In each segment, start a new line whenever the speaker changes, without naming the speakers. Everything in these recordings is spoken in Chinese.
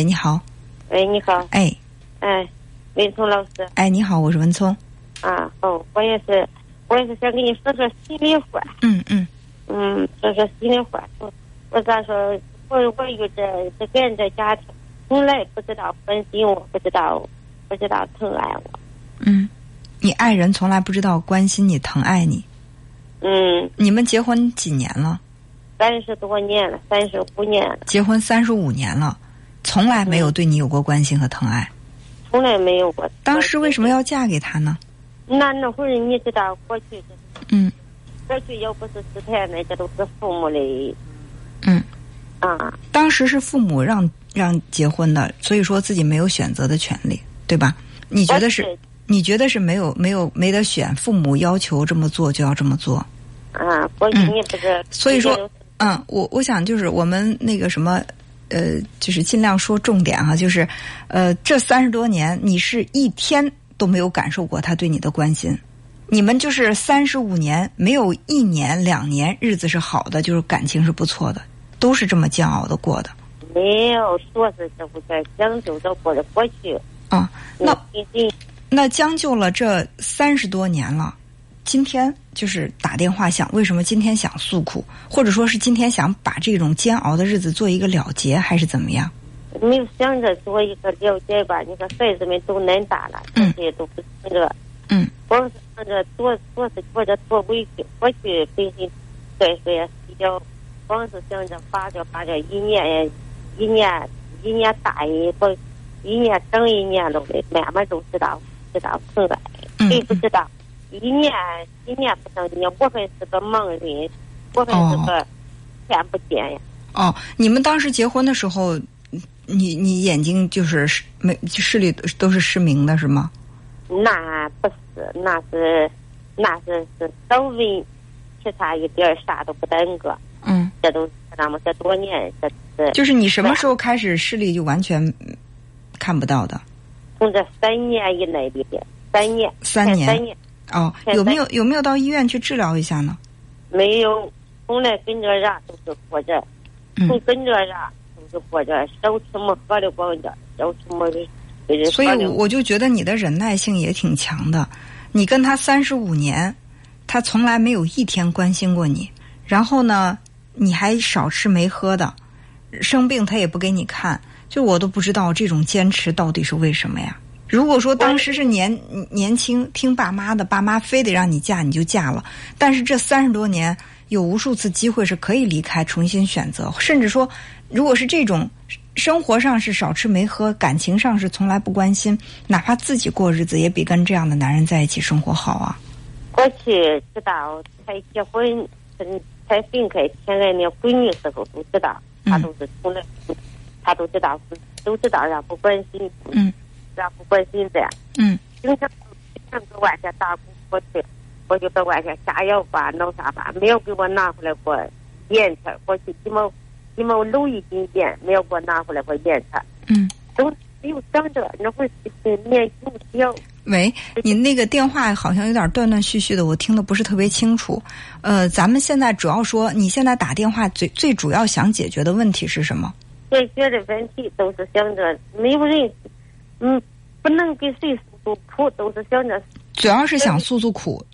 喂，你好。
喂，你好。
哎。
哎，文聪老师。
哎，你好，我是文聪。
啊，哦，我也是，我也是想跟你说说心里话。
嗯嗯。
嗯，说说心里话。我我咋说？我我有这这个人的家庭，从来不知道关心我，不知道不知道疼爱我。
嗯，你爱人从来不知道关心你、疼爱你。
嗯。
你们结婚几年了？
三十多年了，三十五年了。
结婚三十五年了，从来没有对你有过关心和疼爱。
从来没有过。
当时为什么要嫁给他呢？
那那会儿你知道过去。
嗯。
过去要不是之前那，这都是父母的。
嗯。
啊。
当时是父母让让结婚的，所以说自己没有选择的权利，对吧？你觉得是？你觉得是没有没有没得选？父母要求这么做就要这么做。
啊，过去你不是。
所以说。嗯，我我想就是我们那个什么，呃，就是尽量说重点哈，就是，呃，这三十多年，你是一天都没有感受过他对你的关心，你们就是三十五年没有一年两年日子是好的，就是感情是不错的，都是这么煎熬的过的。
没有说是这不在将就着过的过去。
啊，那那将就了这三十多年了。今天就是打电话想为什么今天想诉苦，或者说是今天想把这种煎熬的日子做一个了结，还是怎么样？
没有想着做一个了结吧？你看孩子们都恁大了，这些都不想着。
嗯。
光是想着多多是觉着多委屈，过去本身岁数也小，光是想着发着发着一年一年一年大一不一年整一年都的，慢慢都知道知道疼爱，谁不知道？一年一年不等一年，我还是个盲人，我还是个看不见呀。
哦，你们当时结婚的时候，你你眼睛就是视没视力都是失明的是吗？
那不是，那是那是是稍微其他一点啥都不耽搁。
嗯，
这都那么这多年，这是
就是你什么时候开始视力就完全看不到的？
从这三年以内的，三年，
三
年，三年。
哦，有没有有没有到医院去治疗一下呢？
没有，从来跟着人都是活着，从跟着人都是活着，少吃没喝的光着，少吃没的。
所以我就觉得你的忍耐性也挺强的。你跟他三十五年，他从来没有一天关心过你。然后呢，你还少吃没喝的，生病他也不给你看。就我都不知道这种坚持到底是为什么呀？如果说当时是年年轻听爸妈的，爸妈非得让你嫁，你就嫁了。但是这三十多年，有无数次机会是可以离开，重新选择。甚至说，如果是这种生活上是少吃没喝，感情上是从来不关心，哪怕自己过日子，也比跟这样的男人在一起生活好啊。
过去知道才结婚，才分开，现在那闺女时候都知道，他都是从来，他都知道，都知道人不关心。
嗯。
咱不关心的，
嗯，
经常经常搁外边打工过去，我就在外边下药吧，弄啥吧，没有给我拿回来过盐钱。过去一毛一毛六一斤盐，没有给我拿回来过盐钱。
嗯，
都没有想着那会儿年轻小。
喂，你那个电话好像有点断断续续的，我听的不是特别清楚。呃，咱们现在主要说，你现在打电话最最主要想解决的问题是什么？
解决的问题都是想着没有人。嗯，不能给谁诉诉苦，都是想着。
主要是想诉诉苦，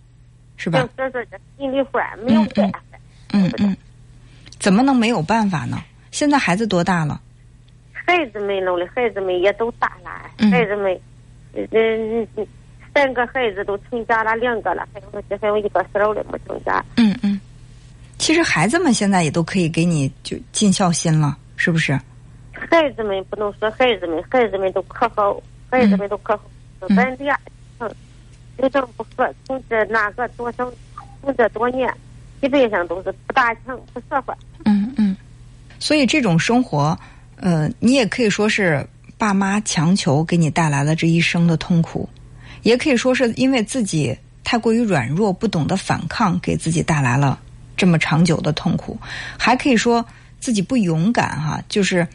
是吧？
说说这心里话，没有办法。
嗯嗯。怎么能没有办法呢？现在孩子多大了？
孩子们弄的，孩子们也都大了。孩子们，嗯，三个孩子都成家了，两个了，还有这还有一个小的没成家。
嗯嗯。其实孩子们现在也都可以给你就尽孝心了，是不是？
孩子们不能说孩子们，孩子们都可好，孩子们都可好。咱俩，嗯，经常不和，从这那个多少，从这多年，基本上都是不大成不说话。
嗯嗯，所以这种生活，呃，你也可以说是爸妈强求给你带来了这一生的痛苦，也可以说是因为自己太过于软弱，不懂得反抗，给自己带来了这么长久的痛苦，还可以说自己不勇敢哈，就是。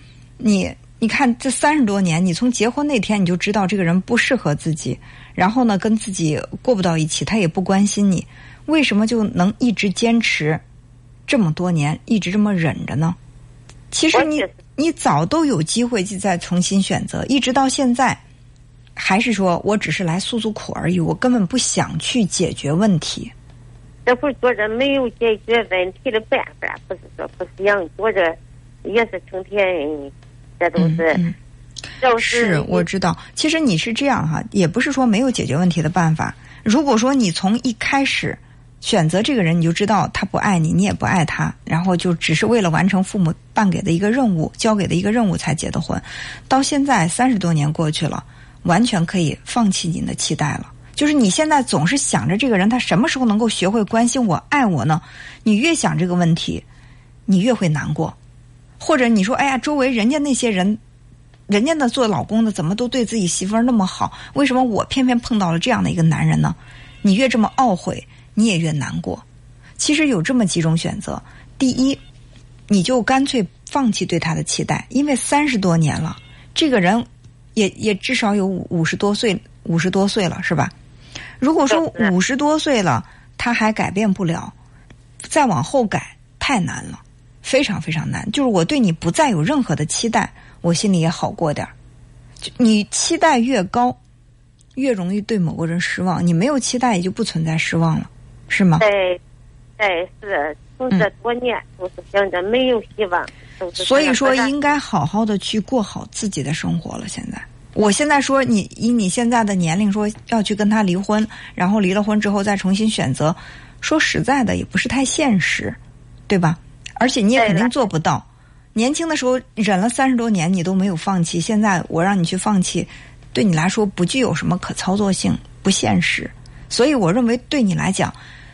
你你看，这三十多年，你从结婚那天你就知道这个人不适合自己，然后呢，跟自己过不到一起，他也不关心你，为什么就能一直坚持这么多年，一直这么忍着呢？其实你你早都有机会去再重新选择，一直到现在，还是说我只是来诉诉苦而已，我根本不想去解决问题。
这不是说着没有解决问题的办法，不是说不想做着，也是成天，这都是，都
是我知道。其实你是这样哈，也不是说没有解决问题的办法。如果说你从一开始。选择这个人，你就知道他不爱你，你也不爱他，然后就只是为了完成父母办给的一个任务、交给的一个任务才结的婚。到现在三十多年过去了，完全可以放弃你的期待了。就是你现在总是想着这个人，他什么时候能够学会关心我、爱我呢？你越想这个问题，你越会难过。或者你说，哎呀，周围人家那些人，人家的做老公的怎么都对自己媳妇儿那么好，为什么我偏偏碰到了这样的一个男人呢？你越这么懊悔。你也越难过。其实有这么几种选择：第一，你就干脆放弃对他的期待，因为三十多年了，这个人也也至少有五五十多岁，五十多岁了，是吧？如果说五十多岁了，他还改变不了，再往后改太难了，非常非常难。就是我对你不再有任何的期待，我心里也好过点儿。你期待越高，越容易对某个人失望。你没有期待，也就不存在失望了。是吗？
对，对，是从这多年都是想着没有希望，
所以说应该好好的去过好自己的生活了。现在，我现在说你以你现在的年龄说要去跟他离婚，然后离了婚之后再重新选择，说实在的也不是太现实，对吧？而且你也肯定做不到。年轻的时候忍了三十多年，你都没有放弃，现在我让你去放弃，对你来说不具有什么可操作性，不现实。所以我认为对你来讲。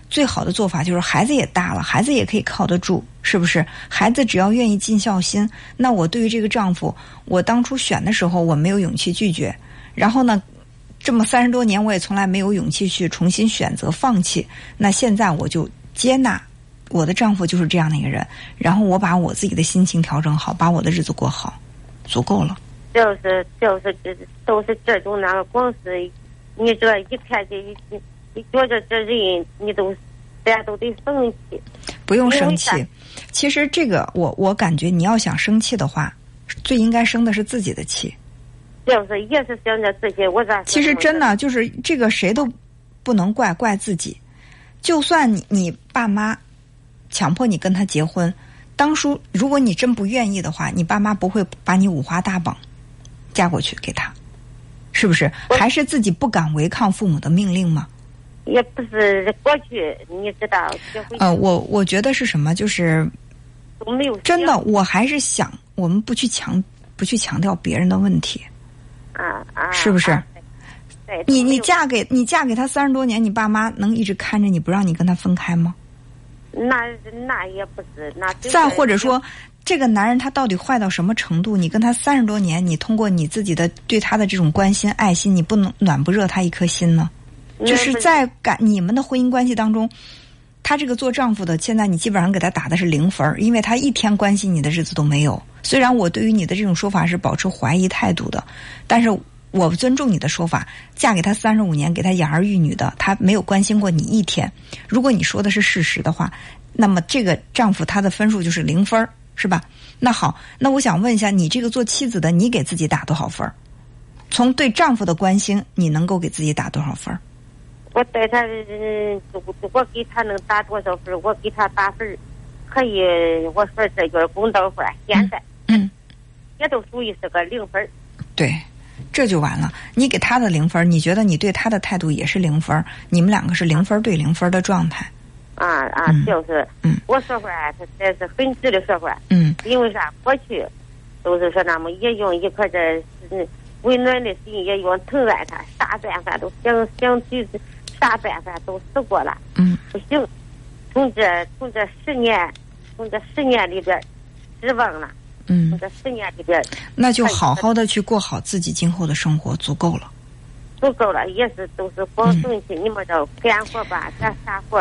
最好的做法就是孩子也大了，孩子也可以靠得住，是不是？孩子只要愿意尽孝心，那我对于这个丈夫，我当初选的时候我没有勇气拒绝，然后呢，这么三十多年我也从来没有勇气去重新选择放弃，那现在我就接纳我的丈夫就是这样的一个人，然后我把我自己的心情调整好，把我的日子过好，足够了。
就是就是这都是这种那个光是你这一看这一。你觉着这人，你都大家都得生气。
不用生气，其实这个我我感觉你要想生气的话，最应该生的是自己的气。
就是也是想着自己，我咋？
其实真的就是这个谁都不能怪怪自己。就算你你爸妈强迫你跟他结婚，当初如果你真不愿意的话，你爸妈不会把你五花大绑嫁过去给他，是不是？还是自己不敢违抗父母的命令吗？
也不是过去，你知道结婚。
呃，我我觉得是什么，就是
都没有
真的，我还是想我们不去强不去强调别人的问题。
啊啊！
是不是？
对。
你你嫁给你嫁给他三十多年，你爸妈能一直看着你不让你跟他分开吗？
那那也不是那。
再或者说，这个男人他到底坏到什么程度？你跟他三十多年，你通过你自己的对他的这种关心爱心，你不能暖不热他一颗心呢？就是在感你们的婚姻关系当中，他这个做丈夫的，现在你基本上给他打的是零分因为他一天关心你的日子都没有。虽然我对于你的这种说法是保持怀疑态度的，但是我尊重你的说法。嫁给他三十五年，给他养儿育女的，他没有关心过你一天。如果你说的是事实的话，那么这个丈夫他的分数就是零分是吧？那好，那我想问一下，你这个做妻子的，你给自己打多少分从对丈夫的关心，你能够给自己打多少分
我对他，我给他能打多少分？我给他打分，可以。我说这就是公道话。现在，
嗯，
也都属于是个零分。
对，这就完了。你给他的零分，你觉得你对他的态度也是零分？你们两个是零分对零分的状态。
啊啊，就是。嗯。我说话，他这是很直的说话。
嗯。
因为啥？过去都是说那么也用一颗这温暖的心，也用疼爱他，啥办法都想想去。啥办法都试过了，
嗯，
不行。从这从这十年，从这十年里边失望了，
嗯，
从这十年里边，
那就好好的去过好自己今后的生活，足够了。
足够了，也是都是光生气。你们这干活吧，干啥活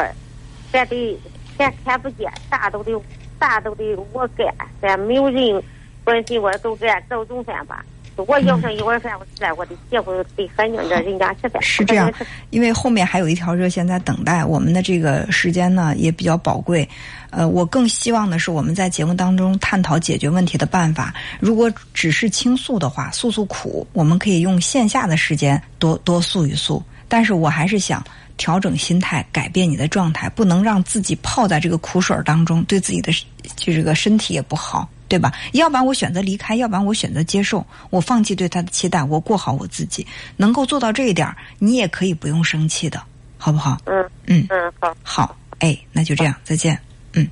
咱得咱看不见，啥都得啥都得我干，咱没有人关心我，都给俺找中饭吧。我要上一碗饭，我起来我得结婚得喊人家人家吃饭。
是这样，因为后面还有一条热线在等待，我们的这个时间呢也比较宝贵。呃，我更希望的是我们在节目当中探讨解决问题的办法。如果只是倾诉的话，诉诉苦，我们可以用线下的时间多多诉一诉。但是我还是想调整心态，改变你的状态，不能让自己泡在这个苦水当中，对自己的就这个身体也不好，对吧？要不然我选择离开，要不然我选择接受，我放弃对他的期待，我过好我自己。能够做到这一点，你也可以不用生气的，好不好？
嗯
嗯
嗯，好，
好，哎，那就这样，再见。嗯